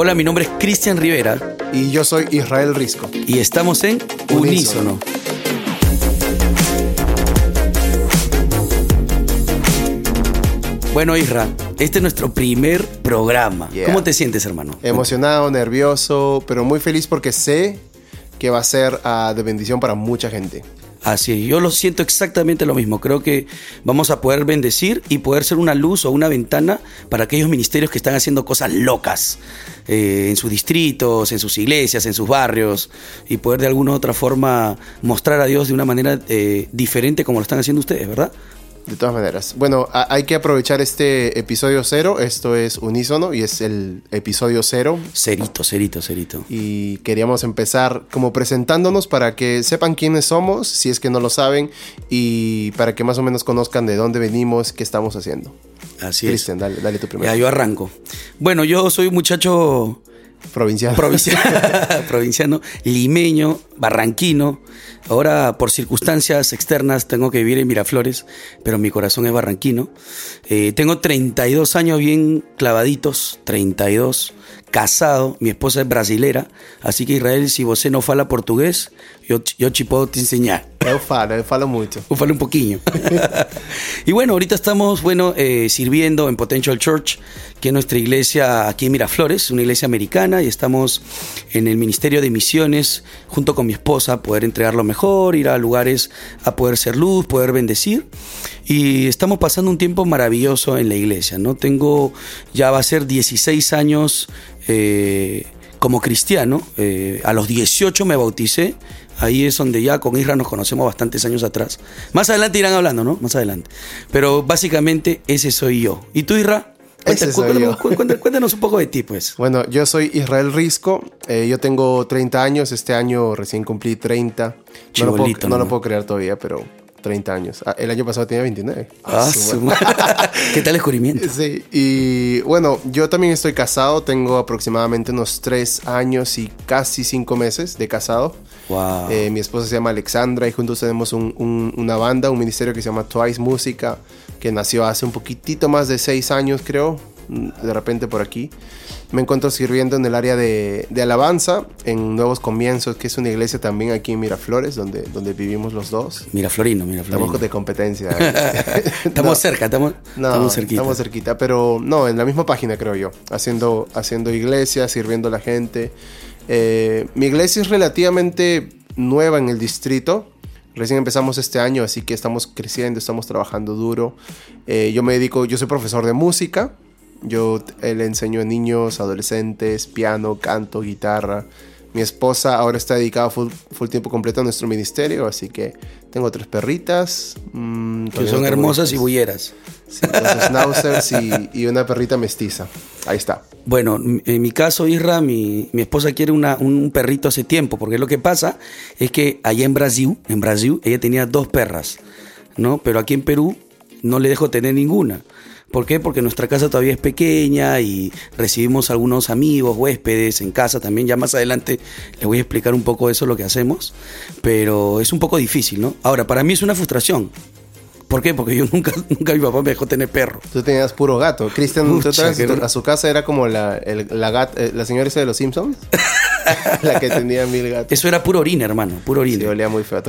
Hola, mi nombre es Cristian Rivera. Y yo soy Israel Risco. Y estamos en Unísono. Bueno, Isra, este es nuestro primer programa. ¿Cómo te sientes, hermano? Emocionado, nervioso, pero muy feliz porque sé que va a ser ah, de bendición para mucha gente. Así yo lo siento exactamente lo mismo. Creo que vamos a poder bendecir y poder ser una luz o una ventana para aquellos ministerios que están haciendo cosas locas eh, en sus distritos, en sus iglesias, en sus barrios y poder de alguna u otra forma mostrar a Dios de una manera eh, diferente como lo están haciendo ustedes, ¿verdad? De todas maneras. Bueno, hay que aprovechar este episodio cero. Esto es Unísono y es el episodio cero. Cerito, cerito, cerito. Y queríamos empezar como presentándonos para que sepan quiénes somos, si es que no lo saben, y para que más o menos conozcan de dónde venimos, qué estamos haciendo. Así es. Cristian, dale, dale tu primero. Ya, yo arranco. Bueno, yo soy un muchacho Provinciano. Provinciano, provinciano, limeño, barranquino. Ahora, por circunstancias externas, tengo que vivir en Miraflores, pero mi corazón es barranquino. Eh, tengo 32 años bien clavaditos, 32 casado, mi esposa es brasilera, así que Israel, si vos no fala portugués, yo, yo te puedo te enseñar. Yo falo, yo falo mucho. Yo falo un poquillo. y bueno, ahorita estamos, bueno, eh, sirviendo en Potential Church, que es nuestra iglesia aquí en Miraflores, una iglesia americana, y estamos en el Ministerio de Misiones, junto con mi esposa, poder entregar lo mejor, ir a lugares a poder ser luz, poder bendecir. Y estamos pasando un tiempo maravilloso en la iglesia, ¿no? Tengo, ya va a ser 16 años eh, como cristiano. Eh, a los 18 me bauticé. Ahí es donde ya con Isra nos conocemos bastantes años atrás. Más adelante irán hablando, ¿no? Más adelante. Pero básicamente ese soy yo. ¿Y tú, Isra? Cuéntanos, un poco de ti, pues. Bueno, yo soy Israel Risco. Eh, yo tengo 30 años. Este año recién cumplí 30. No, lo puedo, no lo puedo creer todavía, pero 30 años. Ah, el año pasado tenía 29. Ah, ¿Qué tal descubrimiento? Sí, y bueno, yo también estoy casado, tengo aproximadamente unos 3 años y casi 5 meses de casado. Wow. Eh, mi esposa se llama Alexandra y juntos tenemos una banda, un ministerio que se llama Twice Música, que nació hace un poquitito más de 6 años, creo, de repente por aquí me encuentro sirviendo en el área de, alabanza en Nuevos Comienzos, que es una iglesia también aquí en Miraflores, donde, donde vivimos los dos. Miraflorino, Miraflorino. Estamos de competencia. estamos cerca, estamos, estamos cerquita. Estamos cerquita, pero no, en la misma página creo yo, haciendo, haciendo iglesia, sirviendo a la gente. Eh, mi iglesia es relativamente nueva en el distrito. Recién empezamos este año, así que estamos creciendo, estamos trabajando duro. Eh, yo me dedico, yo soy profesor de música, yo le enseño a niños, adolescentes, piano, canto, guitarra. Mi esposa ahora está dedicada full, tiempo completo a nuestro ministerio, así que tengo tres perritas. Mm, que son hermosas y bulleras. Sí, schnauzers y, una perrita mestiza. Ahí está. Bueno, en mi caso, Isra, mi, mi esposa quiere un perrito hace tiempo, porque lo que pasa es que allá en Brasil, en Brasil, ella tenía dos perras, ¿no? Pero aquí en Perú no le dejo tener ninguna. ¿Por qué? Porque nuestra casa todavía es pequeña y recibimos algunos amigos, huéspedes en casa también. Ya más adelante les voy a explicar un poco eso, lo que hacemos. Pero es un poco difícil, ¿no? Ahora, para mí es una frustración. ¿Por qué? Porque yo nunca, nunca mi papá me dejó tener perro. Tú tenías puro gato. Cristian, a su casa era como la, la, eh, la señora esa de los Simpsons. la que tenía mil gatos. Eso era puro orina, hermano, puro orina. Sí, olía muy feo.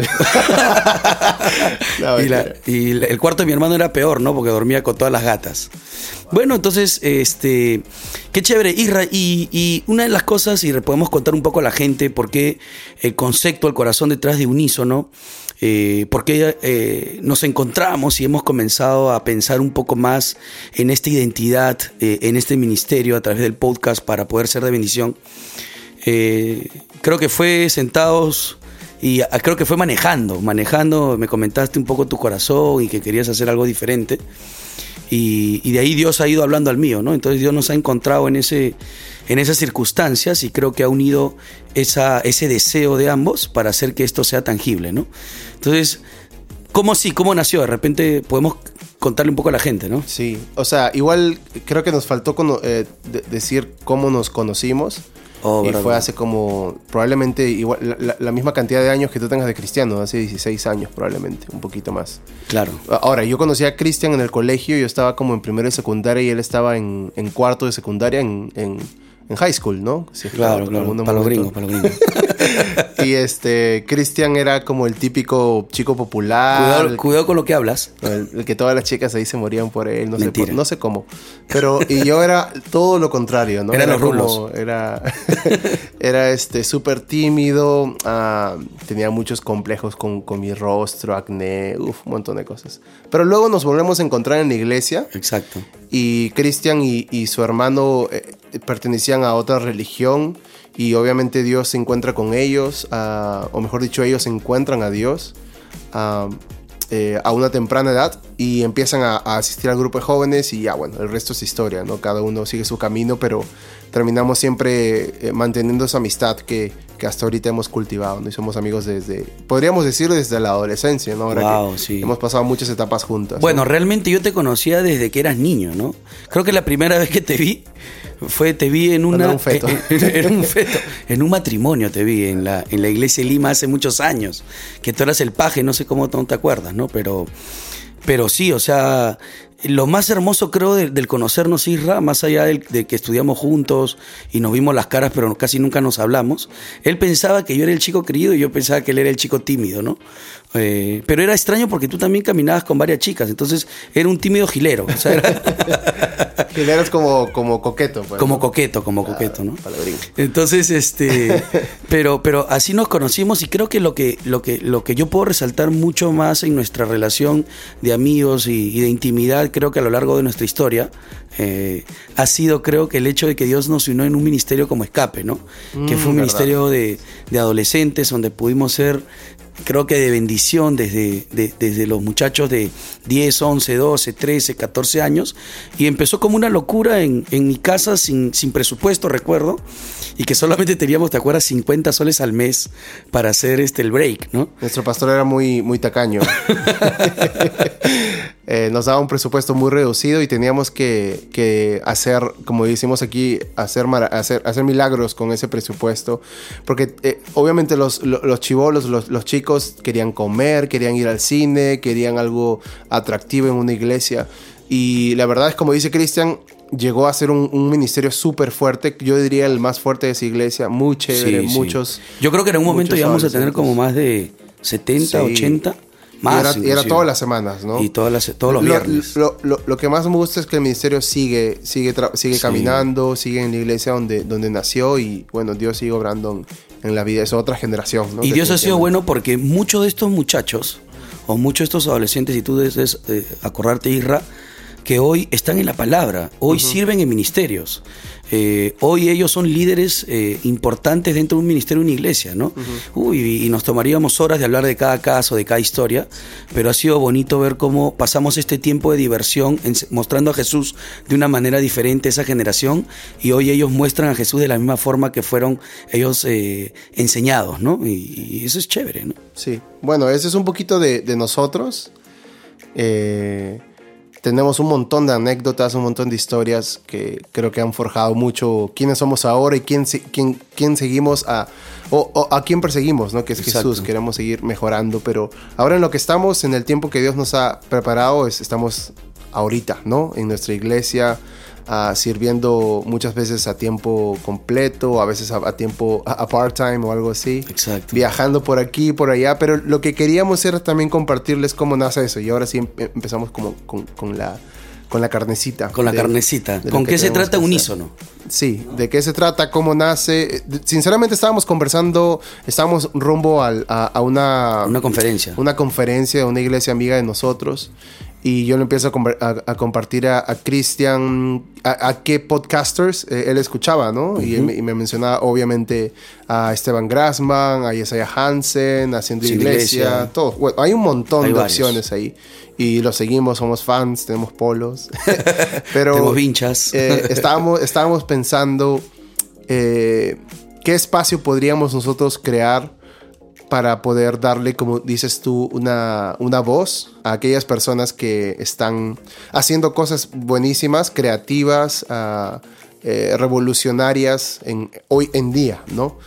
y, el cuarto de mi hermano era peor, ¿no? Porque dormía con todas las gatas. Bueno, entonces, este, qué chévere. Isra, y, y una de las cosas, y podemos contar un poco a la gente por qué el concepto, el corazón detrás de unísono, eh, porque eh, nos encontramos y hemos comenzado a pensar un poco más en esta identidad, eh, en este ministerio a través del podcast para poder ser de bendición. Eh, creo que fue sentados y ah, creo que fue manejando, manejando, me comentaste un poco tu corazón y que querías hacer algo diferente. Y, de ahí Dios ha ido hablando al mío, ¿no? Entonces Dios nos ha encontrado en, ese, en esas circunstancias y creo que ha unido esa, ese deseo de ambos para hacer que esto sea tangible, ¿no? Entonces, ¿cómo sí? ¿Cómo nació? De repente podemos contarle un poco a la gente, ¿no? Sí, o sea, igual creo que nos faltó eh, decir cómo nos conocimos. Oh, y fue hace como, probablemente igual, la, misma cantidad de años que tú tengas de Cristiano, hace 16 años probablemente, un poquito más. Claro. Ahora, yo conocí a Cristian en el colegio, yo estaba como en primero de secundaria y él estaba en, cuarto de secundaria en, en high school, ¿no? Claro, claro. Para los gringos, para los gringos. y este, Cristian era como el típico chico popular. Cuidado, con lo que hablas. El, que todas las chicas ahí se morían por él, no, sé, no sé cómo. Pero, y yo era todo lo contrario, ¿no? era los rulos. Era, era este, súper tímido, ah, tenía muchos complejos con, con mi rostro, acné, uf, un montón de cosas. Pero luego nos volvemos a encontrar en la iglesia. Exacto. Y Cristian y, y, su hermano eh, pertenecían a otra religión y obviamente Dios se encuentra con ellos, o mejor dicho, ellos encuentran a Dios eh, a una temprana edad y empiezan a, asistir al grupo de jóvenes y ya, bueno, el resto es historia, ¿no? Cada uno sigue su camino, pero terminamos siempre eh, manteniendo esa amistad que, que, hasta ahorita hemos cultivado, ¿no? Y somos amigos desde, podríamos decir desde la adolescencia, ¿no? Ahora que sí. hemos pasado muchas etapas juntas. Bueno, realmente yo te conocía desde que eras niño, ¿no? Creo que la primera vez que te vi fue, te vi en una... un feto. En, un feto. En un matrimonio te vi en la, en la iglesia de Lima hace muchos años. Que tú eras el paje, no sé cómo no te acuerdas, ¿no? Pero, pero sí, o sea, lo más hermoso creo del, conocernos Isra, más allá de que estudiamos juntos y nos vimos las caras, pero casi nunca nos hablamos, él pensaba que yo era el chico querido y yo pensaba que él era el chico tímido, ¿no? Eh, pero era extraño porque tú también caminabas con varias chicas, entonces era un tímido gilero. O sea, gilero es como, como coqueto. Pues, como coqueto, como coqueto, ¿no? Entonces, este, pero, pero así nos conocimos y creo que lo que, lo que, lo que yo puedo resaltar mucho más en nuestra relación de amigos y, de intimidad, creo que a lo largo de nuestra historia, eh, ha sido creo que el hecho de que Dios nos unió en un ministerio como escape, ¿no? que fue un mm, ministerio de, de, adolescentes donde pudimos ser creo que de bendición desde, desde los muchachos de 10, 11, 12, 13, 14 años. Y empezó como una locura en, en mi casa sin, sin, presupuesto, recuerdo. Y que solamente teníamos, ¿te acuerdas? 50 soles al mes para hacer este, el break, ¿no? Nuestro pastor era muy, muy tacaño. Eh, nos daba un presupuesto muy reducido y teníamos que, hacer, como decimos aquí, hacer, hacer, hacer milagros con ese presupuesto. Porque eh, obviamente los, los, chivolos, los, chicos querían comer, querían ir al cine, querían algo atractivo en una iglesia. Y la verdad es, como dice Cristian, llegó a ser un, ministerio súper fuerte. Yo diría el más fuerte de esa iglesia. Muy chévere, muchos. Yo creo que en un momento íbamos a tener como más de 70, 80 y era, todas las semanas, ¿no? Y todas las, todos los viernes. Lo, que más me gusta es que el ministerio sigue, sigue, sigue caminando, sigue en la iglesia donde, donde nació y bueno, Dios sigue obrando en, la vida. Es otra generación, ¿no? Y Dios ha sido bueno porque muchos de estos muchachos o muchos de estos adolescentes, y tú debes eh, acordarte, Isra, que hoy están en la palabra, hoy sirven en ministerios. Eh, hoy ellos son líderes eh, importantes dentro de un ministerio, de una iglesia, ¿no? Uy, y nos tomaríamos horas de hablar de cada caso, de cada historia, pero ha sido bonito ver cómo pasamos este tiempo de diversión mostrando a Jesús de una manera diferente a esa generación y hoy ellos muestran a Jesús de la misma forma que fueron ellos eh, enseñados, ¿no? Y, eso es chévere, ¿no? Sí, bueno, ese es un poquito de, de nosotros. Eh, tenemos un montón de anécdotas, un montón de historias que creo que han forjado mucho quiénes somos ahora y quién, quién, quién seguimos a, o, a quién perseguimos, ¿no? Que es Jesús, queremos seguir mejorando, pero ahora en lo que estamos, en el tiempo que Dios nos ha preparado, es, estamos ahorita, ¿no? En nuestra iglesia, sirviendo muchas veces a tiempo completo, a veces a, tiempo a, part-time o algo así. Exacto. Viajando por aquí, por allá, pero lo que queríamos era también compartirles cómo nace eso y ahora sí empezamos como con, la con la carnecita. Con la carnecita. ¿Con qué se trata unísono? Sí, de qué se trata, cómo nace. Sinceramente estábamos conversando, estábamos rumbo a, una... Una conferencia. Una conferencia de una iglesia amiga de nosotros y yo le empiezo a, compartir a, Cristian a, qué podcasters eh, él escuchaba, ¿no? y, me mencionaba obviamente a Esteban Grassman, a Isaiah Hansen, Haciendo Iglesia, todo. Bueno, hay un montón de opciones ahí y lo seguimos, somos fans, tenemos polos. Pero tenemos vinchas. Eh, estábamos, estábamos pensando eh, qué espacio podríamos nosotros crear para poder darle, como dices tú, una, una voz a aquellas personas que están haciendo cosas buenísimas, creativas, eh, revolucionarias en, hoy en día, ¿no?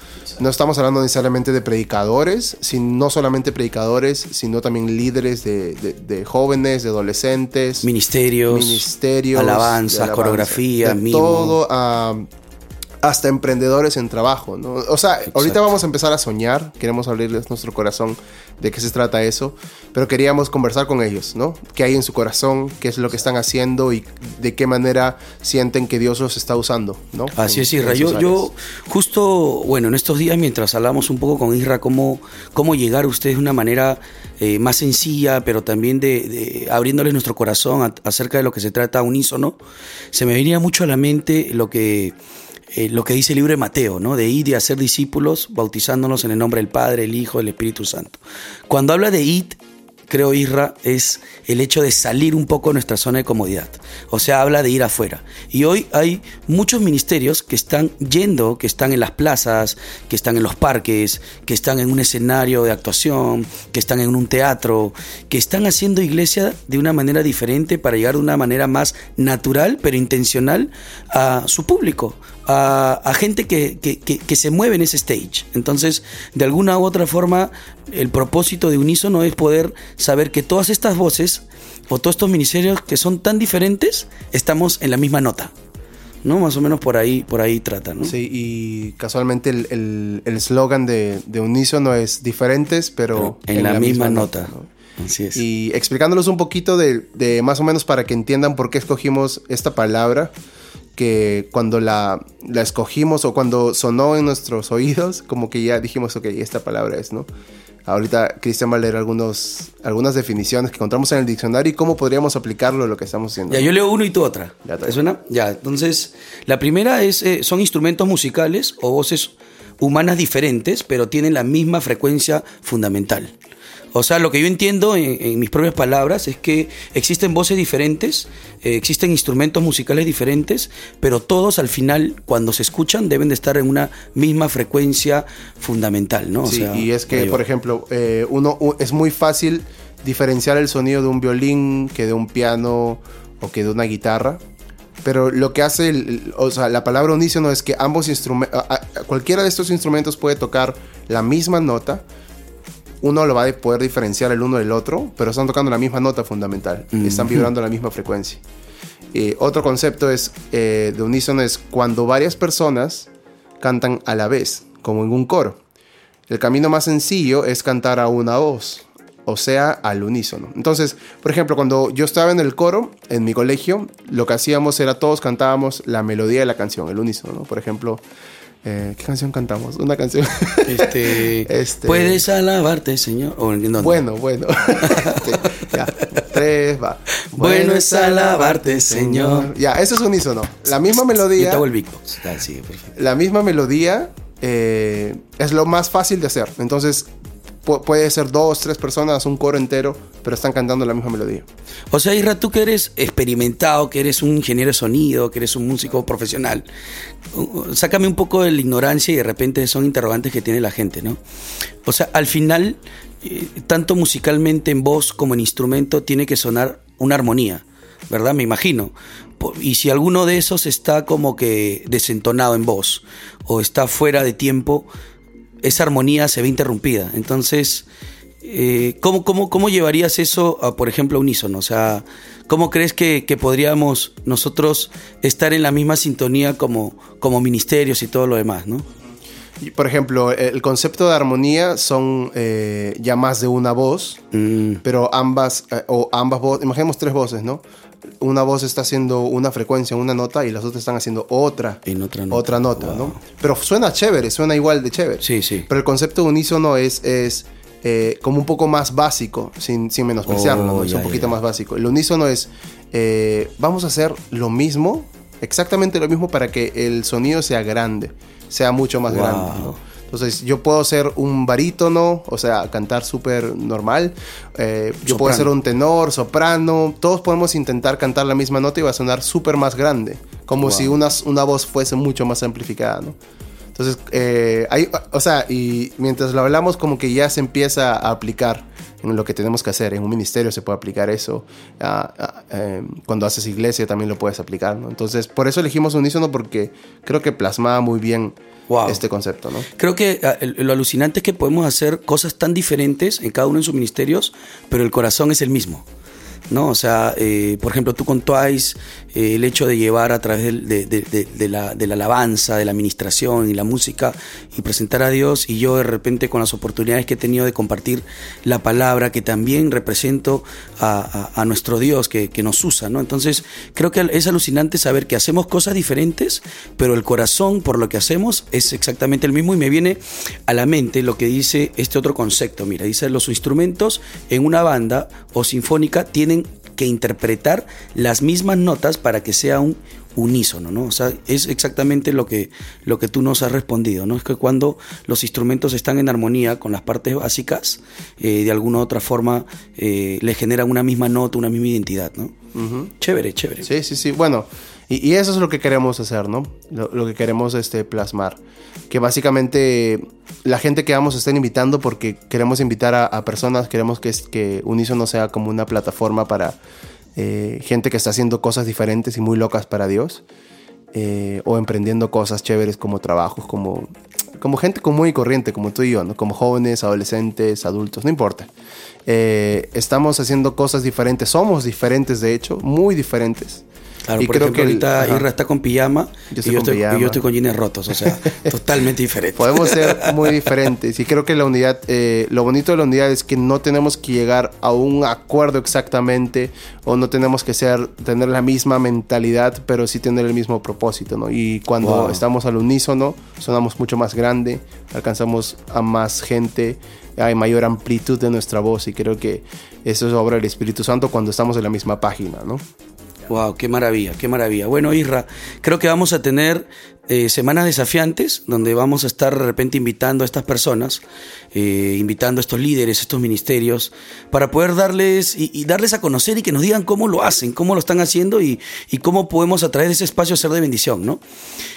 No estamos hablando necesariamente de predicadores, sino, no solamente predicadores, sino también líderes de, jóvenes, de adolescentes. Ministerios. Ministerios. Alabanza, coreografía, Todo. Ah, hasta emprendedores en trabajo, ¿no? O sea, ahorita vamos a empezar a soñar, queremos abrirles nuestro corazón de qué se trata eso, pero queríamos conversar con ellos, ¿no? ¿Qué hay en su corazón? ¿Qué es lo que están haciendo? Y de qué manera sienten que Dios los está usando, ¿no? Así es, Isra. Yo, yo, justo, bueno, en estos días, mientras hablamos un poco con Isra, cómo, cómo llegar a ustedes de una manera eh, más sencilla, pero también de, abriéndoles nuestro corazón acerca de lo que se trata unísono, se me venía mucho a la mente lo que eh, lo que dice el libro de Mateo, ¿no? De ir y hacer discípulos, bautizándonos en el nombre del Padre, el Hijo, el Espíritu Santo. Cuando habla de ir, creo, Isra, es el hecho de salir un poco de nuestra zona de comodidad. O sea, habla de ir afuera. Y hoy hay muchos ministerios que están yendo, que están en las plazas, que están en los parques, que están en un escenario de actuación, que están en un teatro, que están haciendo iglesia de una manera diferente para llegar de una manera más natural, pero intencional a su público, a, gente que, que, se mueve en ese stage. Entonces, de alguna u otra forma, el propósito de Unísono es poder saber que todas estas voces o todos estos ministerios que son tan diferentes, estamos en la misma nota. ¿no? Más o menos por ahí, por ahí trata, ¿no? Sí, y casualmente el eslogan el, de, de Unísono es diferentes, pero, en, la, misma, nota. Así es. Y explicándolos un poquito de, de, más o menos para que entiendan por qué escogimos esta palabra que cuando la, la, escogimos o cuando sonó en nuestros oídos, como que ya dijimos, ok, esta palabra es, ¿no? Ahorita Cristian va a leer algunos, algunas definiciones que encontramos en el diccionario y cómo podríamos aplicarlo a lo que estamos haciendo. Ya, yo leo uno y tú otra. ¿Ya ¿Te suena? Ya, entonces, la primera es, eh, son instrumentos musicales o voces humanas diferentes, pero tienen la misma frecuencia fundamental. O sea, lo que yo entiendo en, mis propias palabras es que existen voces diferentes, eh, existen instrumentos musicales diferentes, pero todos al final, cuando se escuchan, deben de estar en una misma frecuencia fundamental, ¿no? sí, y es que, por ejemplo, eh, uno es muy fácil diferenciar el sonido de un violín que de un piano o que de una guitarra. Pero lo que hace, o sea, la palabra unísono es que ambos instrumentos, cualquiera de estos instrumentos puede tocar la misma nota, uno lo va a poder diferenciar el uno del otro, pero están tocando la misma nota fundamental, están vibrando la misma frecuencia. Eh, otro concepto es eh, de unísono es cuando varias personas cantan a la vez, como en un coro. El camino más sencillo es cantar a una voz, o sea, al unísono. Entonces, por ejemplo, cuando yo estaba en el coro, en mi colegio, lo que hacíamos era todos cantábamos la melodía de la canción, el unísono. Por ejemplo, eh, ¿Qué canción cantamos? Una canción. Este, este, Puedes alabarte, Señor. bueno, bueno. Este, ya, tres, va. Bueno es alabarte, Señor. Ya, eso es unísono. La misma melodía. Yo el La misma melodía eh, es lo más fácil de hacer. Entonces, puede ser dos, tres personas, un coro entero, pero están cantando la misma melodía. O sea, Isra, tú que eres experimentado, que eres un ingeniero de sonido, que eres un músico profesional, sácame un poco de la ignorancia y de repente son interrogantes que tiene la gente, ¿no? O sea, al final, eh, tanto musicalmente en voz como en instrumento, tiene que sonar una armonía, ¿verdad? Me imagino. Y si alguno de esos está como que desentonado en voz o está fuera de tiempo, esa armonía se ve interrumpida. Entonces, eh, ¿cómo, cómo, llevarías eso, a, por ejemplo, a unísono? O sea, ¿cómo crees que, podríamos nosotros estar en la misma sintonía como, como ministerios y todo lo demás, no? Por ejemplo, el concepto de armonía son eh, ya más de una voz, mm. pero ambas, eh, o ambas voces, imaginemos tres voces, ¿no? Una voz está haciendo una frecuencia, una nota, y las otras están haciendo otra, en otra nota, otra nota ¿no? Pero suena chévere, suena igual de chévere. Sí, sí. Pero el concepto de unísono es, es eh, como un poco más básico, sin, sin menospreciarlo, oh, es un poquito más básico. El unísono es, eh, vamos a hacer lo mismo, exactamente lo mismo para que el sonido sea grande, sea mucho más grande. ¿no? Entonces, yo puedo ser un barítono, o sea, cantar súper normal. Eh, yo puedo ser un tenor, soprano. Todos podemos intentar cantar la misma nota y va a sonar súper más grande. Como si una, una voz fuese mucho más amplificada, ¿no? Entonces, eh, hay, o sea, y mientras lo hablamos, como que ya se empieza a aplicar en lo que tenemos que hacer. En un ministerio se puede aplicar eso. Em, cuando haces iglesia también lo puedes aplicar, ¿no? Entonces, por eso elegimos unísono porque creo que plasmaba muy bien este concepto, ¿no? Creo que ah, lo alucinante es que podemos hacer cosas tan diferentes en cada uno de sus ministerios, pero el corazón es el mismo. ¿No? O sea, eh, por ejemplo, tú con Twice, eh, el hecho de llevar a través de, de, de, de, la, de la alabanza, de la administración y la música y presentar a Dios, y yo de repente con las oportunidades que he tenido de compartir la palabra, que también represento a, nuestro Dios que, que, nos usa, ¿no? Entonces, creo que es alucinante saber que hacemos cosas diferentes, pero el corazón por lo que hacemos es exactamente el mismo y me viene a la mente lo que dice este otro concepto, mira, dice los instrumentos en una banda o sinfónica tienen que interpretar las mismas notas para que sea un unísono, ¿no? O sea, es exactamente lo que, lo que tú nos has respondido, ¿no? Es que cuando los instrumentos están en armonía con las partes básicas, eh, de alguna u otra forma eh, le generan una misma nota, una misma identidad, ¿no? Uh -huh. Chévere, chévere. Sí, sí, sí. Bueno, y, eso es lo que queremos hacer, ¿no? Lo, que queremos este, plasmar. Que básicamente la gente que vamos a estar invitando, porque queremos invitar a, a personas, queremos que, que Unísono sea como una plataforma para eh, gente que está haciendo cosas diferentes y muy locas para Dios, eh, o emprendiendo cosas chéveres como trabajos, como, como gente común y corriente, como tú y yo, ¿no? como jóvenes, adolescentes, adultos, no importa. Eh, estamos haciendo cosas diferentes, somos diferentes de hecho, muy diferentes. Claro, y por creo ejemplo, que ahorita Irra está con pijama, yo y, yo estoy, pijama. y, yo estoy, con jeans rotos, o sea, totalmente diferente. Podemos ser muy diferentes y creo que la unidad, eh, lo bonito de la unidad es que no tenemos que llegar a un acuerdo exactamente o no tenemos que ser, tener la misma mentalidad, pero sí tener el mismo propósito, ¿no? Y cuando wow. estamos al unísono, sonamos mucho más grande, alcanzamos a más gente, hay mayor amplitud de nuestra voz y creo que eso es obra del Espíritu Santo cuando estamos en la misma página, ¿no? Wow, qué maravilla, qué maravilla. Bueno, Isra, creo que vamos a tener eh, semanas desafiantes donde vamos a estar de repente invitando a estas personas, eh, invitando a estos líderes, estos ministerios, para poder darles y, darles a conocer y que nos digan cómo lo hacen, cómo lo están haciendo y, y cómo podemos a través de ese espacio ser de bendición, ¿no?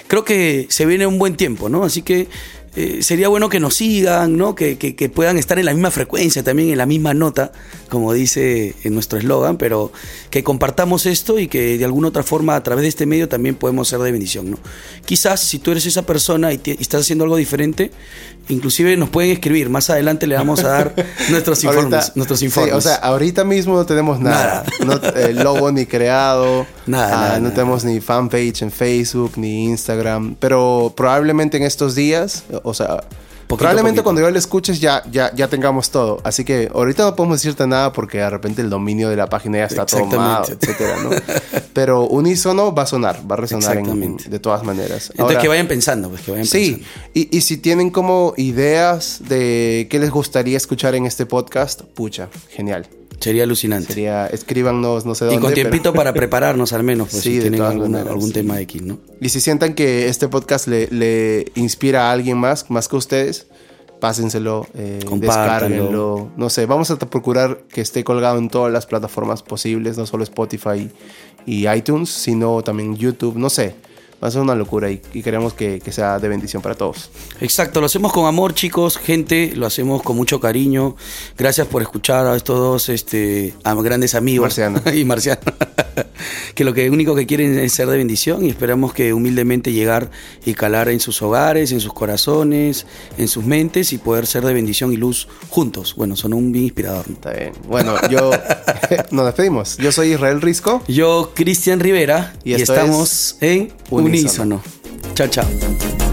Creo que se viene un buen tiempo, ¿no? Así que eh, sería bueno que nos sigan, ¿no? Que, que, que, puedan estar en la misma frecuencia, también en la misma nota, como dice en nuestro eslogan, pero que compartamos esto y que de alguna otra forma a través de este medio también podemos ser de bendición. ¿no? Quizás si tú eres esa persona y, te, y estás haciendo algo diferente, inclusive nos pueden escribir, más adelante le vamos a dar nuestros informes. ahorita, nuestros informes. Sí, o sea, ahorita mismo no tenemos nada, nada. No, eh, logo ni creado, nada, ah, nada no nada. tenemos ni fanpage en Facebook ni Instagram, pero probablemente en estos días o sea, Poquito, Probablemente poquito. cuando yo lo escuches ya, ya, ya tengamos todo. Así que ahorita no podemos decirte nada porque de repente el dominio de la página ya está tomado, etcétera, ¿no? Pero unísono va a sonar, va a resonar en, de todas maneras. Entonces Ahora, que vayan pensando, pues que vayan sí, pensando. Y, y si tienen como ideas de qué les gustaría escuchar en este podcast, pucha, genial. Sería alucinante. Sería, escríbanos, no sé dónde. Y con tiempito pero... para prepararnos al menos, pues, sí, si tienen alguna, algún tema X, ¿no? Y si sientan que este podcast le, le, inspira a alguien más, más que ustedes, pásenselo, eh, descárguenlo. No sé, vamos a procurar que esté colgado en todas las plataformas posibles, no solo Spotify y iTunes, sino también YouTube, no sé va a ser una locura y, y queremos que, que, sea de bendición para todos. Exacto, lo hacemos con amor, chicos, gente, lo hacemos con mucho cariño. Gracias por escuchar a estos dos este, a grandes amigos. Marciano. y Marciano. que lo que único que quieren es ser de bendición y esperamos que humildemente llegar y calar en sus hogares, en sus corazones, en sus mentes y poder ser de bendición y luz juntos. Bueno, son un bien inspirador. Está bien. Bueno, yo nos despedimos. Yo soy Israel Risco. Yo, Cristian Rivera. Y, y estamos en Unísono. Chao, chao.